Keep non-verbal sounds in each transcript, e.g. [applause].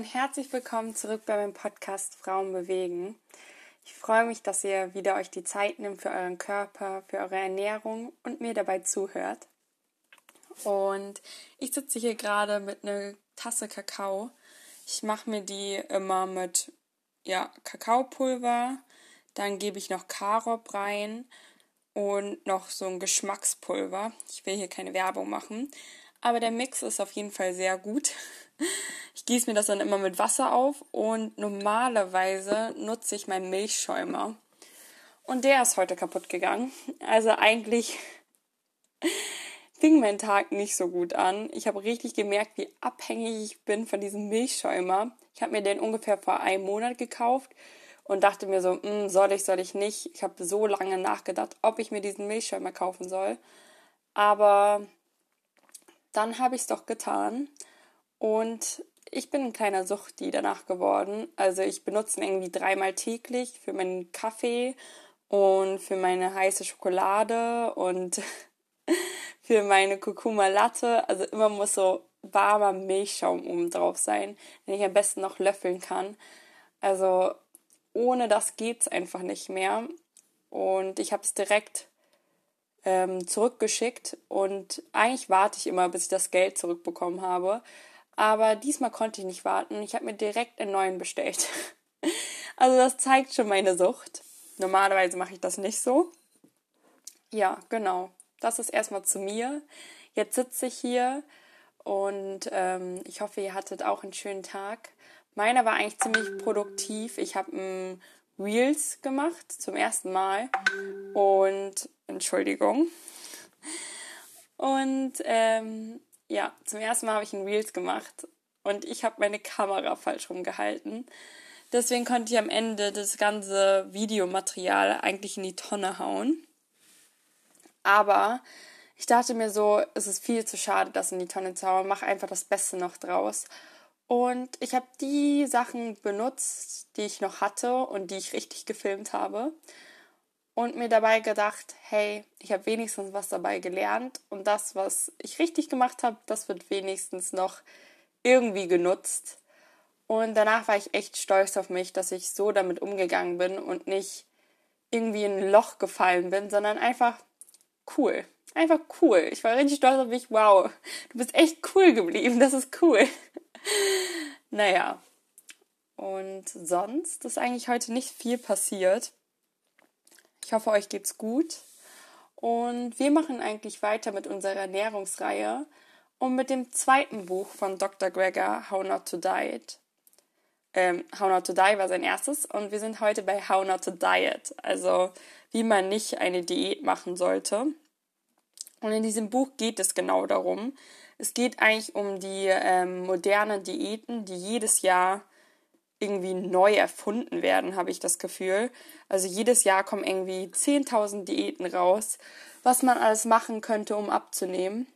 und herzlich willkommen zurück bei meinem Podcast Frauen bewegen. Ich freue mich, dass ihr wieder euch die Zeit nimmt für euren Körper, für eure Ernährung und mir dabei zuhört. Und ich sitze hier gerade mit einer Tasse Kakao. Ich mache mir die immer mit ja, Kakaopulver, dann gebe ich noch Karob rein und noch so ein Geschmackspulver. Ich will hier keine Werbung machen, aber der Mix ist auf jeden Fall sehr gut. [laughs] Ich gieße mir das dann immer mit Wasser auf und normalerweise nutze ich meinen Milchschäumer. Und der ist heute kaputt gegangen. Also eigentlich [laughs] fing mein Tag nicht so gut an. Ich habe richtig gemerkt, wie abhängig ich bin von diesem Milchschäumer. Ich habe mir den ungefähr vor einem Monat gekauft und dachte mir so, hm, soll ich, soll ich nicht. Ich habe so lange nachgedacht, ob ich mir diesen Milchschäumer kaufen soll. Aber dann habe ich es doch getan. Und ich bin ein kleiner Suchti danach geworden. Also ich benutze ihn irgendwie dreimal täglich für meinen Kaffee und für meine heiße Schokolade und [laughs] für meine Kurkuma Latte. Also immer muss so warmer Milchschaum oben drauf sein, den ich am besten noch löffeln kann. Also ohne das geht's einfach nicht mehr. Und ich habe es direkt ähm, zurückgeschickt und eigentlich warte ich immer, bis ich das Geld zurückbekommen habe. Aber diesmal konnte ich nicht warten. Ich habe mir direkt einen neuen bestellt. [laughs] also das zeigt schon meine Sucht. Normalerweise mache ich das nicht so. Ja, genau. Das ist erstmal zu mir. Jetzt sitze ich hier und ähm, ich hoffe, ihr hattet auch einen schönen Tag. Meiner war eigentlich ziemlich produktiv. Ich habe Reels gemacht zum ersten Mal und Entschuldigung. Und ähm, ja, zum ersten Mal habe ich ein Reels gemacht und ich habe meine Kamera falsch rumgehalten. Deswegen konnte ich am Ende das ganze Videomaterial eigentlich in die Tonne hauen. Aber ich dachte mir so, es ist viel zu schade, das in die Tonne zu hauen. Mach einfach das Beste noch draus. Und ich habe die Sachen benutzt, die ich noch hatte und die ich richtig gefilmt habe und mir dabei gedacht, hey, ich habe wenigstens was dabei gelernt und das, was ich richtig gemacht habe, das wird wenigstens noch irgendwie genutzt. Und danach war ich echt stolz auf mich, dass ich so damit umgegangen bin und nicht irgendwie in ein Loch gefallen bin, sondern einfach cool. Einfach cool. Ich war richtig stolz auf mich. Wow, du bist echt cool geblieben. Das ist cool. [laughs] naja. Und sonst ist eigentlich heute nicht viel passiert. Ich hoffe, euch geht's gut. Und wir machen eigentlich weiter mit unserer Ernährungsreihe und mit dem zweiten Buch von Dr. Gregor, How Not to Diet. Ähm, How Not to Die war sein erstes und wir sind heute bei How Not to Diet, also wie man nicht eine Diät machen sollte. Und in diesem Buch geht es genau darum. Es geht eigentlich um die ähm, modernen Diäten, die jedes Jahr irgendwie neu erfunden werden, habe ich das Gefühl. Also jedes Jahr kommen irgendwie 10.000 Diäten raus, was man alles machen könnte, um abzunehmen.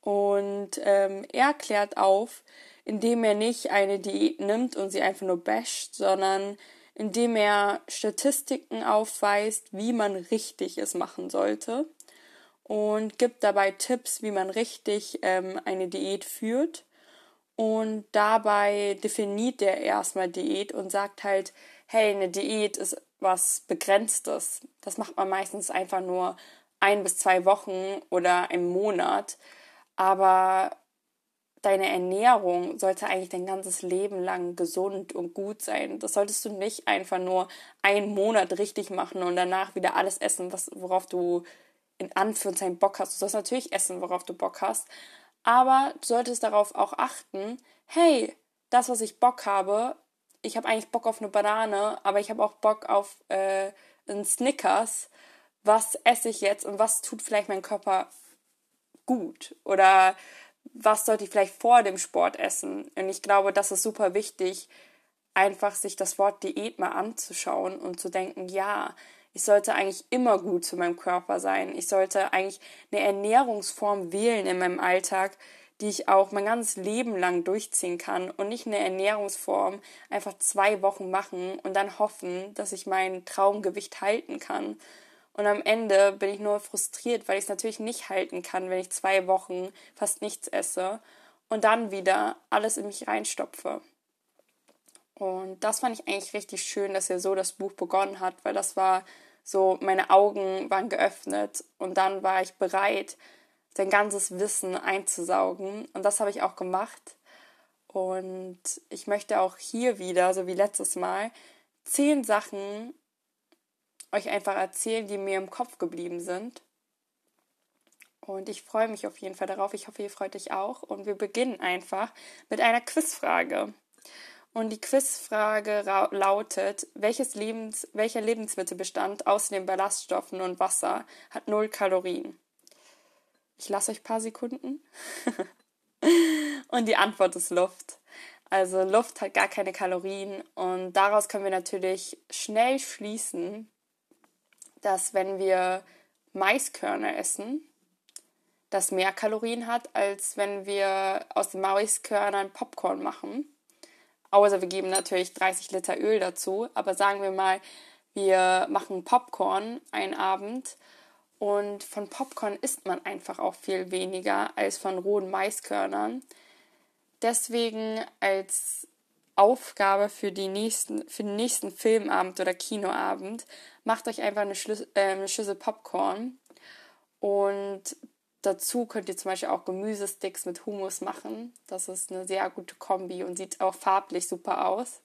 Und ähm, er klärt auf, indem er nicht eine Diät nimmt und sie einfach nur basht, sondern indem er Statistiken aufweist, wie man richtig es machen sollte und gibt dabei Tipps, wie man richtig ähm, eine Diät führt und dabei definiert er erstmal Diät und sagt halt, hey, eine Diät ist was Begrenztes. Das macht man meistens einfach nur ein bis zwei Wochen oder im Monat. Aber deine Ernährung sollte eigentlich dein ganzes Leben lang gesund und gut sein. Das solltest du nicht einfach nur einen Monat richtig machen und danach wieder alles essen, worauf du in Anführungszeichen Bock hast. Du sollst natürlich essen, worauf du Bock hast. Aber du solltest darauf auch achten, hey, das, was ich Bock habe, ich habe eigentlich Bock auf eine Banane, aber ich habe auch Bock auf äh, einen Snickers. Was esse ich jetzt und was tut vielleicht mein Körper gut? Oder was sollte ich vielleicht vor dem Sport essen? Und ich glaube, das ist super wichtig, einfach sich das Wort Diät mal anzuschauen und zu denken, ja, ich sollte eigentlich immer gut zu meinem Körper sein. Ich sollte eigentlich eine Ernährungsform wählen in meinem Alltag, die ich auch mein ganzes Leben lang durchziehen kann und nicht eine Ernährungsform einfach zwei Wochen machen und dann hoffen, dass ich mein Traumgewicht halten kann. Und am Ende bin ich nur frustriert, weil ich es natürlich nicht halten kann, wenn ich zwei Wochen fast nichts esse. und dann wieder alles in mich reinstopfe. Und das fand ich eigentlich richtig schön, dass er so das Buch begonnen hat, weil das war so, meine Augen waren geöffnet und dann war ich bereit, sein ganzes Wissen einzusaugen. Und das habe ich auch gemacht. Und ich möchte auch hier wieder, so wie letztes Mal, zehn Sachen euch einfach erzählen, die mir im Kopf geblieben sind. Und ich freue mich auf jeden Fall darauf. Ich hoffe, ihr freut euch auch. Und wir beginnen einfach mit einer Quizfrage. Und die Quizfrage lautet, welches Lebens, welcher Lebensmittelbestand außer den Ballaststoffen und Wasser hat null Kalorien? Ich lasse euch ein paar Sekunden. [laughs] und die Antwort ist Luft. Also Luft hat gar keine Kalorien und daraus können wir natürlich schnell schließen, dass wenn wir Maiskörner essen, das mehr Kalorien hat, als wenn wir aus den Maiskörnern Popcorn machen. Außer wir geben natürlich 30 Liter Öl dazu. Aber sagen wir mal, wir machen Popcorn einen Abend und von Popcorn isst man einfach auch viel weniger als von rohen Maiskörnern. Deswegen als Aufgabe für, die nächsten, für den nächsten Filmabend oder Kinoabend, macht euch einfach eine, Schlüssel, äh, eine Schüssel Popcorn und Dazu könnt ihr zum Beispiel auch Gemüsesticks mit Hummus machen. Das ist eine sehr gute Kombi und sieht auch farblich super aus.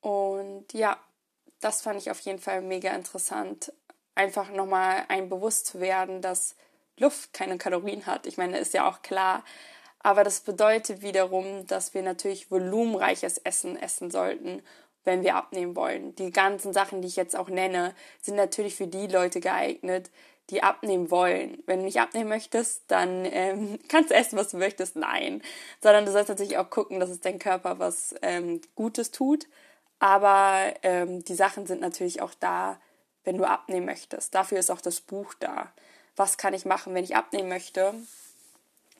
Und ja, das fand ich auf jeden Fall mega interessant. Einfach nochmal ein bewusst zu werden, dass Luft keine Kalorien hat. Ich meine, ist ja auch klar. Aber das bedeutet wiederum, dass wir natürlich volumenreiches Essen essen sollten, wenn wir abnehmen wollen. Die ganzen Sachen, die ich jetzt auch nenne, sind natürlich für die Leute geeignet, die abnehmen wollen. Wenn du nicht abnehmen möchtest, dann ähm, [laughs] kannst du essen, was du möchtest. Nein. Sondern du sollst natürlich auch gucken, dass es dein Körper was ähm, Gutes tut. Aber ähm, die Sachen sind natürlich auch da, wenn du abnehmen möchtest. Dafür ist auch das Buch da. Was kann ich machen, wenn ich abnehmen möchte?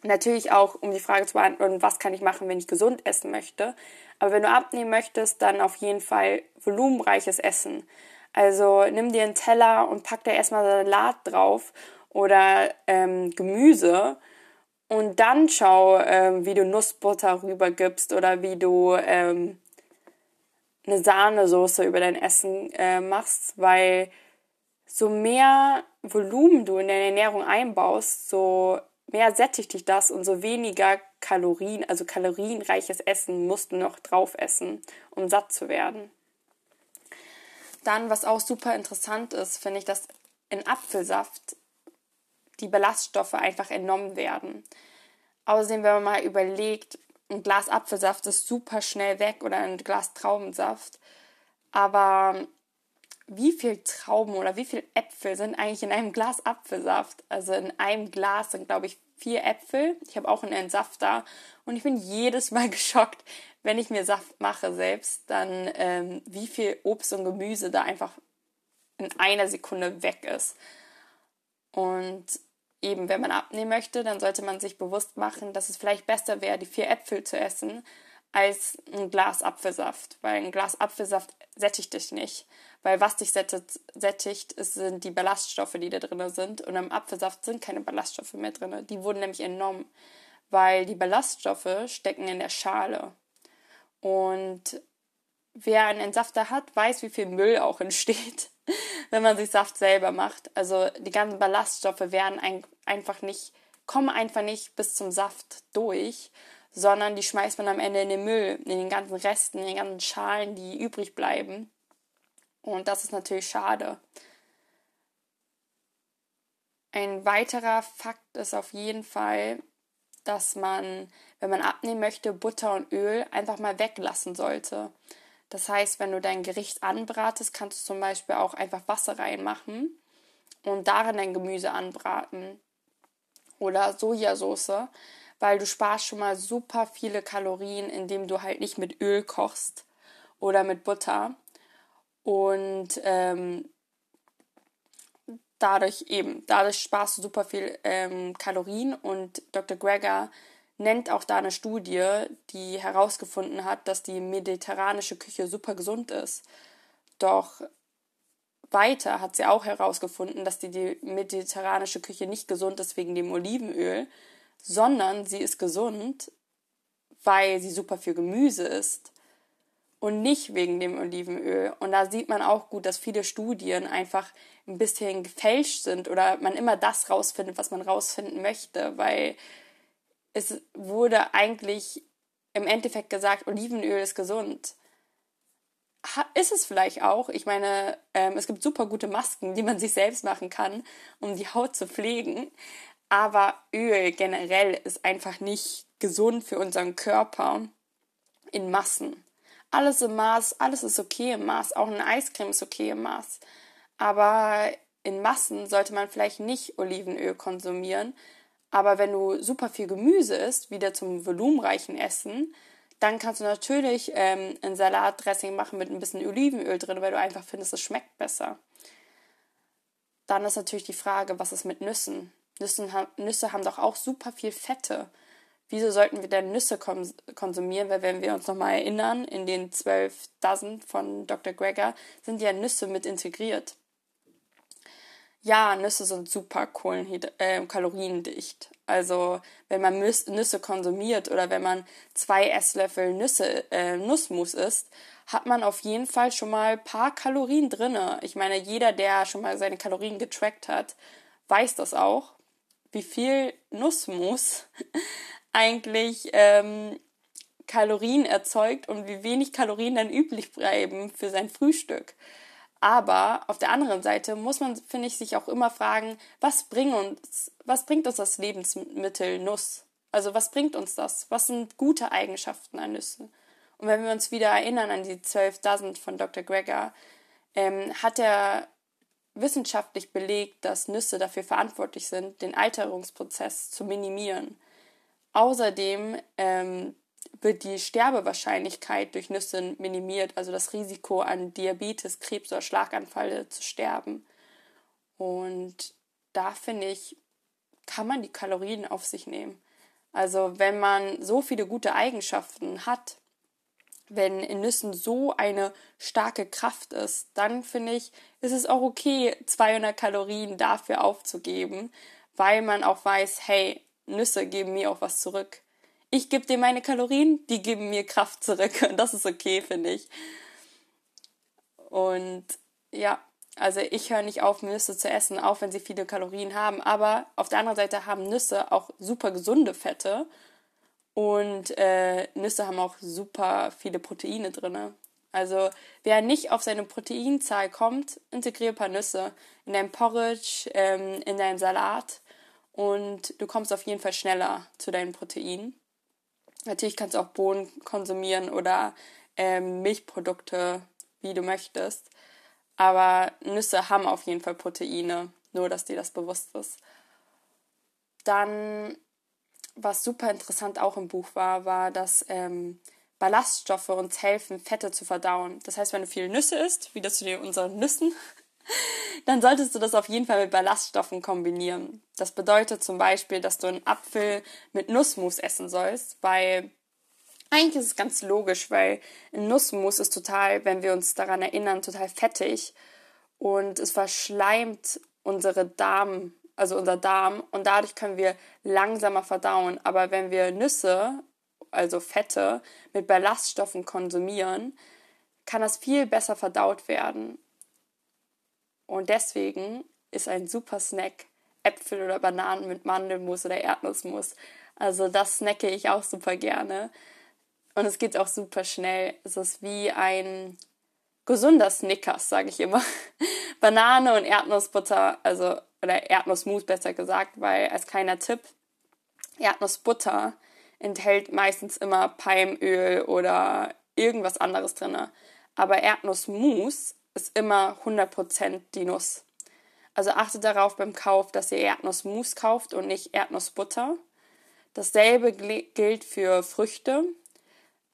Natürlich auch, um die Frage zu beantworten, was kann ich machen, wenn ich gesund essen möchte. Aber wenn du abnehmen möchtest, dann auf jeden Fall volumenreiches Essen. Also nimm dir einen Teller und pack da erstmal Salat drauf oder ähm, Gemüse und dann schau, ähm, wie du Nussbutter rübergibst oder wie du ähm, eine Sahnesoße über dein Essen äh, machst, weil so mehr Volumen du in deine Ernährung einbaust, so mehr sättigt dich das und so weniger Kalorien, also kalorienreiches Essen musst du noch drauf essen, um satt zu werden. Dann, was auch super interessant ist, finde ich, dass in Apfelsaft die Ballaststoffe einfach entnommen werden. Außerdem, wenn man mal überlegt, ein Glas Apfelsaft ist super schnell weg oder ein Glas Traubensaft. Aber wie viel Trauben oder wie viel Äpfel sind eigentlich in einem Glas Apfelsaft? Also in einem Glas sind, glaube ich, vier Äpfel. Ich habe auch einen Entsafter und ich bin jedes Mal [laughs] geschockt, wenn ich mir Saft mache selbst, dann ähm, wie viel Obst und Gemüse da einfach in einer Sekunde weg ist. Und eben, wenn man abnehmen möchte, dann sollte man sich bewusst machen, dass es vielleicht besser wäre, die vier Äpfel zu essen, als ein Glas Apfelsaft. Weil ein Glas Apfelsaft sättigt dich nicht. Weil was dich sättigt, sind die Ballaststoffe, die da drin sind. Und im Apfelsaft sind keine Ballaststoffe mehr drin. Die wurden nämlich entnommen. Weil die Ballaststoffe stecken in der Schale. Und wer einen Entsafter hat, weiß, wie viel Müll auch entsteht, [laughs] wenn man sich Saft selber macht. Also die ganzen Ballaststoffe werden ein, einfach nicht, kommen einfach nicht bis zum Saft durch, sondern die schmeißt man am Ende in den Müll, in den ganzen Resten, in den ganzen Schalen, die übrig bleiben. Und das ist natürlich schade. Ein weiterer Fakt ist auf jeden Fall, dass man, wenn man abnehmen möchte, Butter und Öl einfach mal weglassen sollte. Das heißt, wenn du dein Gericht anbratest, kannst du zum Beispiel auch einfach Wasser reinmachen und darin dein Gemüse anbraten. Oder Sojasauce, weil du sparst schon mal super viele Kalorien, indem du halt nicht mit Öl kochst oder mit Butter. Und ähm, dadurch eben, dadurch sparst du super viel ähm, Kalorien und Dr. Greger nennt auch da eine Studie, die herausgefunden hat, dass die mediterranische Küche super gesund ist. Doch weiter hat sie auch herausgefunden, dass die, die mediterranische Küche nicht gesund ist wegen dem Olivenöl, sondern sie ist gesund, weil sie super viel Gemüse ist und nicht wegen dem Olivenöl. Und da sieht man auch gut, dass viele Studien einfach ein bisschen gefälscht sind oder man immer das rausfindet, was man rausfinden möchte, weil es wurde eigentlich im Endeffekt gesagt, Olivenöl ist gesund. Ist es vielleicht auch. Ich meine, ähm, es gibt super gute Masken, die man sich selbst machen kann, um die Haut zu pflegen. Aber Öl generell ist einfach nicht gesund für unseren Körper in Massen. Alles im Maß, alles ist okay im Maß. Auch eine Eiscreme ist okay im Maß. Aber in Massen sollte man vielleicht nicht Olivenöl konsumieren. Aber wenn du super viel Gemüse isst, wieder zum volumenreichen Essen, dann kannst du natürlich ähm, ein Salatdressing machen mit ein bisschen Olivenöl drin, weil du einfach findest, es schmeckt besser. Dann ist natürlich die Frage, was ist mit Nüssen? Nüssen, Nüsse haben doch auch super viel Fette wieso sollten wir denn Nüsse konsumieren? Weil wenn wir uns nochmal erinnern, in den 12 Dozen von Dr. Greger sind ja Nüsse mit integriert. Ja, Nüsse sind super Kohlenhyd äh, kaloriendicht. Also wenn man Nüsse konsumiert oder wenn man zwei Esslöffel Nüsse, äh, Nussmus isst, hat man auf jeden Fall schon mal ein paar Kalorien drinne. Ich meine, jeder, der schon mal seine Kalorien getrackt hat, weiß das auch, wie viel Nussmus [laughs] eigentlich ähm, Kalorien erzeugt und wie wenig Kalorien dann üblich bleiben für sein Frühstück. Aber auf der anderen Seite muss man, finde ich, sich auch immer fragen, was bringt uns, was bringt uns das Lebensmittel Nuss? Also was bringt uns das? Was sind gute Eigenschaften an Nüssen? Und wenn wir uns wieder erinnern an die 12 Dozen von Dr. Greger, ähm, hat er wissenschaftlich belegt, dass Nüsse dafür verantwortlich sind, den Alterungsprozess zu minimieren. Außerdem ähm, wird die Sterbewahrscheinlichkeit durch Nüsse minimiert, also das Risiko an Diabetes, Krebs oder Schlaganfall zu sterben. Und da finde ich, kann man die Kalorien auf sich nehmen. Also wenn man so viele gute Eigenschaften hat, wenn in Nüssen so eine starke Kraft ist, dann finde ich, ist es auch okay, 200 Kalorien dafür aufzugeben, weil man auch weiß, hey, Nüsse geben mir auch was zurück. Ich gebe dir meine Kalorien, die geben mir Kraft zurück. Und [laughs] das ist okay, finde ich. Und ja, also ich höre nicht auf, Nüsse zu essen, auch wenn sie viele Kalorien haben. Aber auf der anderen Seite haben Nüsse auch super gesunde Fette. Und äh, Nüsse haben auch super viele Proteine drin. Also wer nicht auf seine Proteinzahl kommt, integriere ein paar Nüsse in deinem Porridge, ähm, in deinem Salat und du kommst auf jeden Fall schneller zu deinen Proteinen. Natürlich kannst du auch Bohnen konsumieren oder ähm, Milchprodukte, wie du möchtest. Aber Nüsse haben auf jeden Fall Proteine, nur dass dir das bewusst ist. Dann, was super interessant auch im Buch war, war, dass ähm, Ballaststoffe uns helfen, Fette zu verdauen. Das heißt, wenn du viel Nüsse isst, wie das zu dir unseren Nüssen, [laughs] dann solltest du das auf jeden Fall mit Ballaststoffen kombinieren. Das bedeutet zum Beispiel, dass du einen Apfel mit Nussmus essen sollst, weil eigentlich ist es ganz logisch, weil ein Nussmus ist total, wenn wir uns daran erinnern, total fettig und es verschleimt unsere Darm, also unser Darm und dadurch können wir langsamer verdauen. Aber wenn wir Nüsse, also Fette, mit Ballaststoffen konsumieren, kann das viel besser verdaut werden. Und deswegen ist ein super Snack Äpfel oder Bananen mit Mandelmus oder Erdnussmus. Also das snacke ich auch super gerne. Und es geht auch super schnell. Es ist wie ein gesunder Snickers, sage ich immer. [laughs] Banane und Erdnussbutter, also oder Erdnussmus besser gesagt, weil als kleiner Tipp, Erdnussbutter enthält meistens immer Palmöl oder irgendwas anderes drin. Aber Erdnussmus ist immer 100% die Nuss. Also achtet darauf beim Kauf, dass ihr Erdnussmus kauft und nicht Erdnussbutter. Dasselbe gilt für Früchte.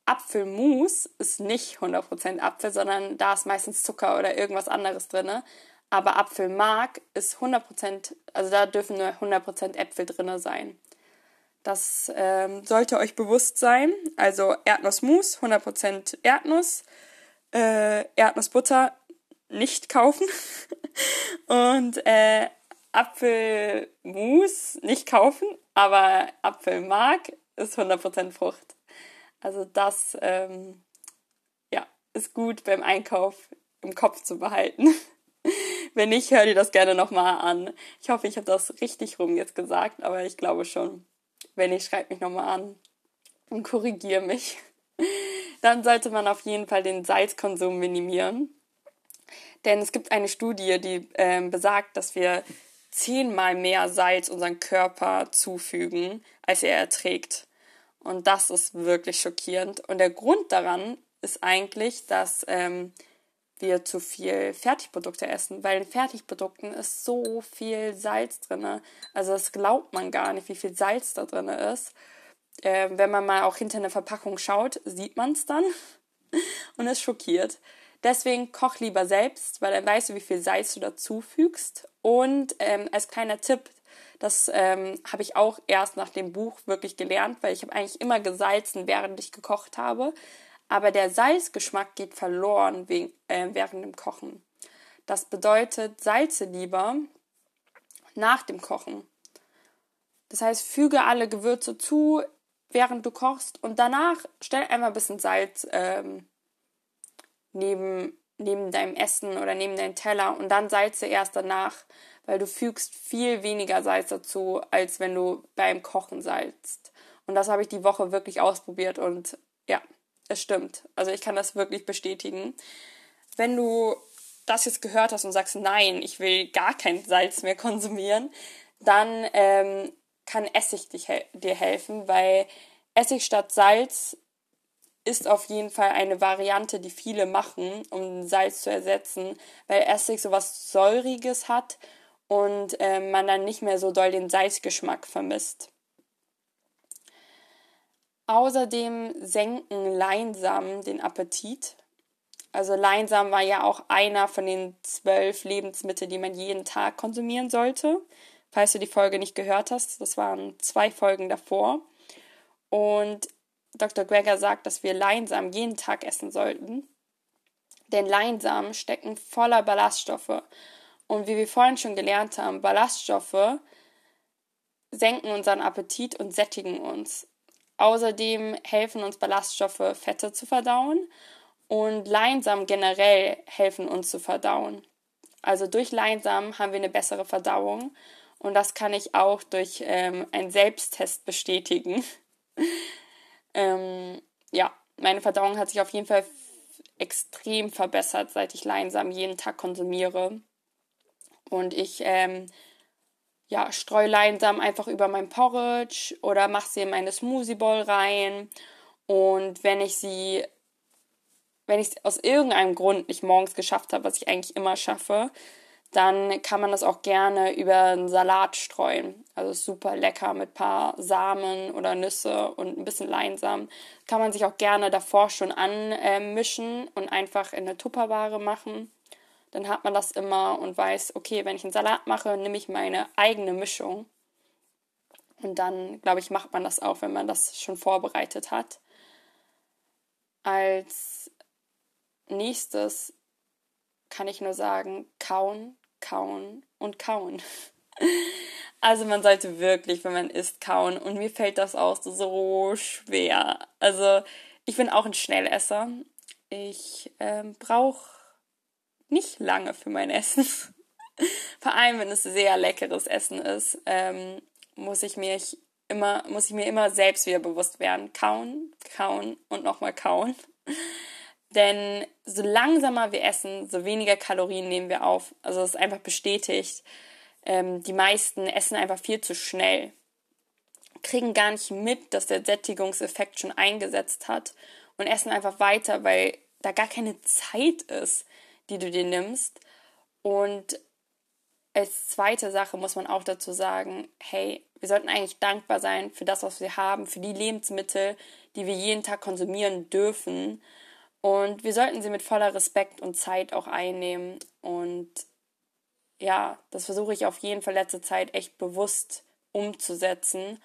Apfelmus ist nicht 100% Apfel, sondern da ist meistens Zucker oder irgendwas anderes drin. Aber Apfelmark ist 100%, also da dürfen nur 100% Äpfel drin sein. Das ähm, sollte euch bewusst sein. Also Erdnussmus, 100% Erdnuss. Äh, Erdnussbutter nicht kaufen. [laughs] Und äh, Apfelmus nicht kaufen, aber Apfelmark ist 100% Frucht. Also das ähm, ja, ist gut beim Einkauf im Kopf zu behalten. [laughs] Wenn nicht, hör dir das gerne nochmal an. Ich hoffe, ich habe das richtig rum jetzt gesagt, aber ich glaube schon. Wenn nicht, schreib mich nochmal an und korrigiere mich. [laughs] Dann sollte man auf jeden Fall den Salzkonsum minimieren. Denn es gibt eine Studie, die äh, besagt, dass wir zehnmal mehr Salz unseren Körper zufügen, als er erträgt. Und das ist wirklich schockierend. Und der Grund daran ist eigentlich, dass ähm, wir zu viel Fertigprodukte essen, weil in Fertigprodukten ist so viel Salz drin. Also das glaubt man gar nicht, wie viel Salz da drin ist. Äh, wenn man mal auch hinter eine Verpackung schaut, sieht man es dann [laughs] und ist schockiert. Deswegen koch lieber selbst, weil dann weißt du, wie viel Salz du dazufügst. Und ähm, als kleiner Tipp, das ähm, habe ich auch erst nach dem Buch wirklich gelernt, weil ich habe eigentlich immer gesalzen, während ich gekocht habe aber der Salzgeschmack geht verloren wegen, äh, während dem Kochen. Das bedeutet, salze lieber nach dem Kochen. Das heißt, füge alle Gewürze zu, während du kochst und danach stell einmal ein bisschen Salz ähm, neben, neben deinem Essen oder neben deinem Teller und dann salze erst danach, weil du fügst viel weniger Salz dazu, als wenn du beim Kochen salzt. Und das habe ich die Woche wirklich ausprobiert und ja, es stimmt. Also ich kann das wirklich bestätigen. Wenn du das jetzt gehört hast und sagst, nein, ich will gar kein Salz mehr konsumieren, dann ähm, kann Essig dich, dir helfen, weil Essig statt Salz ist auf jeden Fall eine Variante, die viele machen, um Salz zu ersetzen, weil Essig so was Säuriges hat und äh, man dann nicht mehr so doll den Salzgeschmack vermisst. Außerdem senken Leinsamen den Appetit. Also Leinsamen war ja auch einer von den zwölf Lebensmitteln, die man jeden Tag konsumieren sollte. Falls du die Folge nicht gehört hast, das waren zwei Folgen davor. Und Dr. Greger sagt, dass wir Leinsamen jeden Tag essen sollten. Denn Leinsamen stecken voller Ballaststoffe. Und wie wir vorhin schon gelernt haben, Ballaststoffe senken unseren Appetit und sättigen uns. Außerdem helfen uns Ballaststoffe, Fette zu verdauen und Leinsamen generell helfen uns zu verdauen. Also durch Leinsamen haben wir eine bessere Verdauung und das kann ich auch durch ähm, einen Selbsttest bestätigen. [laughs] ähm, ja, meine Verdauung hat sich auf jeden Fall extrem verbessert, seit ich Leinsamen jeden Tag konsumiere. Und ich ähm, ja, streu Leinsamen einfach über mein Porridge oder mache sie in meine Smoothie Bowl rein. Und wenn ich sie, wenn ich es aus irgendeinem Grund nicht morgens geschafft habe, was ich eigentlich immer schaffe, dann kann man das auch gerne über einen Salat streuen. Also super lecker mit ein paar Samen oder Nüsse und ein bisschen Leinsamen. Kann man sich auch gerne davor schon anmischen und einfach in eine Tupperware machen dann hat man das immer und weiß, okay, wenn ich einen Salat mache, nehme ich meine eigene Mischung. Und dann, glaube ich, macht man das auch, wenn man das schon vorbereitet hat. Als nächstes kann ich nur sagen, kauen, kauen und kauen. [laughs] Also man sollte wirklich, wenn man isst, kauen. Und mir fällt das auch so schwer. Also ich bin auch ein Schnellesser. Ich ähm, brauche nicht lange für mein Essen. [laughs] Vor allem, wenn es sehr leckeres Essen ist, ähm, muss ich mich immer, muss ich mir immer selbst wieder bewusst werden. Kauen, kauen und nochmal kauen. [laughs] Denn so langsamer wir essen, so weniger Kalorien nehmen wir auf. Also es ist einfach bestätigt. Ähm, die meisten essen einfach viel zu schnell. Kriegen gar nicht mit, dass der Sättigungseffekt schon eingesetzt hat und essen einfach weiter, weil da gar keine Zeit ist die du dir nimmst. Und als zweite Sache muss man auch dazu sagen, hey, wir sollten eigentlich dankbar sein für das, was wir haben, für die Lebensmittel, die wir jeden Tag konsumieren dürfen. Und wir sollten sie mit voller Respekt und Zeit auch einnehmen. Und ja, das versuche ich auf jeden Fall letzte Zeit echt bewusst umzusetzen,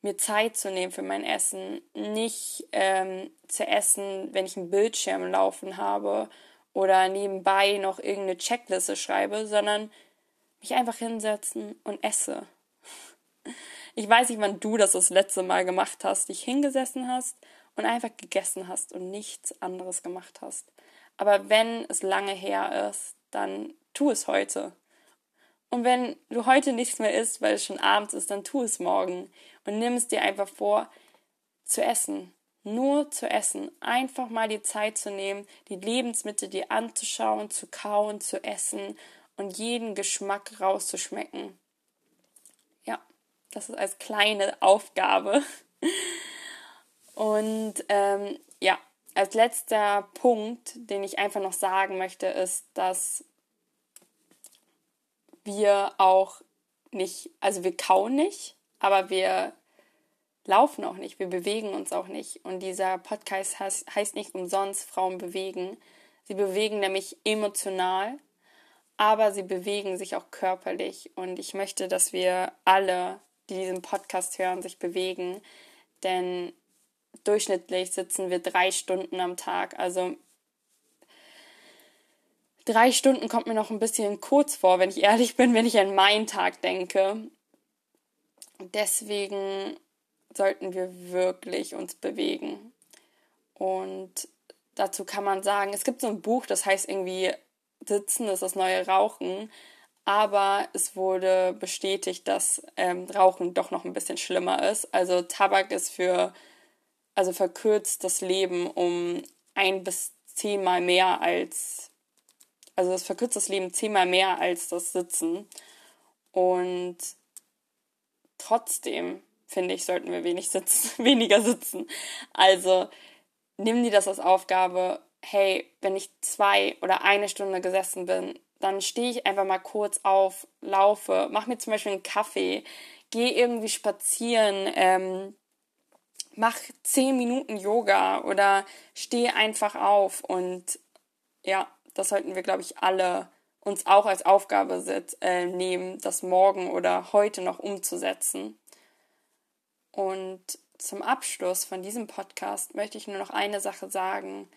mir Zeit zu nehmen für mein Essen, nicht ähm, zu essen, wenn ich einen Bildschirm laufen habe oder nebenbei noch irgendeine Checkliste schreibe, sondern mich einfach hinsetzen und esse. Ich weiß nicht, wann du das das letzte Mal gemacht hast, dich hingesessen hast und einfach gegessen hast und nichts anderes gemacht hast. Aber wenn es lange her ist, dann tu es heute. Und wenn du heute nichts mehr isst, weil es schon abends ist, dann tu es morgen und nimm es dir einfach vor, zu essen. Nur zu essen. Einfach mal die Zeit zu nehmen, die Lebensmittel dir anzuschauen, zu kauen, zu essen und jeden Geschmack rauszuschmecken. Ja, das ist als kleine Aufgabe. [laughs] Und ähm, ja, als letzter Punkt, den ich einfach noch sagen möchte, ist, dass wir auch nicht, also wir kauen nicht, aber wir laufen auch nicht, wir bewegen uns auch nicht. Und dieser Podcast heißt, heißt nicht umsonst Frauen bewegen. Sie bewegen nämlich emotional, aber sie bewegen sich auch körperlich. Und ich möchte, dass wir alle, die diesen Podcast hören, sich bewegen, denn durchschnittlich sitzen wir drei Stunden am Tag. Also drei Stunden kommt mir noch ein bisschen kurz vor, wenn ich ehrlich bin, wenn ich an meinen Tag denke. Deswegen sollten wir wirklich uns bewegen. Und dazu kann man sagen, es gibt so ein Buch, das heißt irgendwie Sitzen ist das neue Rauchen. Aber es wurde bestätigt, dass ähm, Rauchen doch noch ein bisschen schlimmer ist. Also Tabak ist für also verkürzt das Leben um ein bis zehnmal mehr als, also das verkürzt das Leben zehnmal mehr als das Sitzen. Und trotzdem, finde ich, sollten wir wenig sitzen, [laughs] weniger sitzen. Also nimm dir das als Aufgabe, hey, wenn ich zwei oder eine Stunde gesessen bin, dann stehe ich einfach mal kurz auf, laufe, mach mir zum Beispiel einen Kaffee, gehe irgendwie spazieren, ähm, mach zehn Minuten Yoga oder steh einfach auf und ja, das sollten wir, glaube ich, alle uns auch als Aufgabe äh, nehmen, das morgen oder heute noch umzusetzen. Und zum Abschluss von diesem Podcast möchte ich nur noch eine Sache sagen.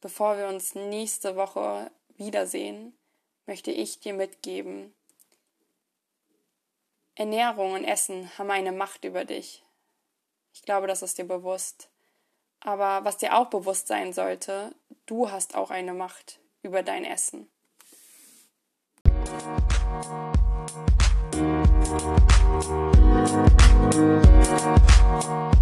Bevor wir uns nächste Woche wiedersehen, möchte ich dir mitgeben, Ernährung und Essen haben eine Macht über dich. Ich glaube, das ist dir bewusst. Aber was dir auch bewusst sein sollte, du hast auch eine Macht über dein Essen. Musik Thank you.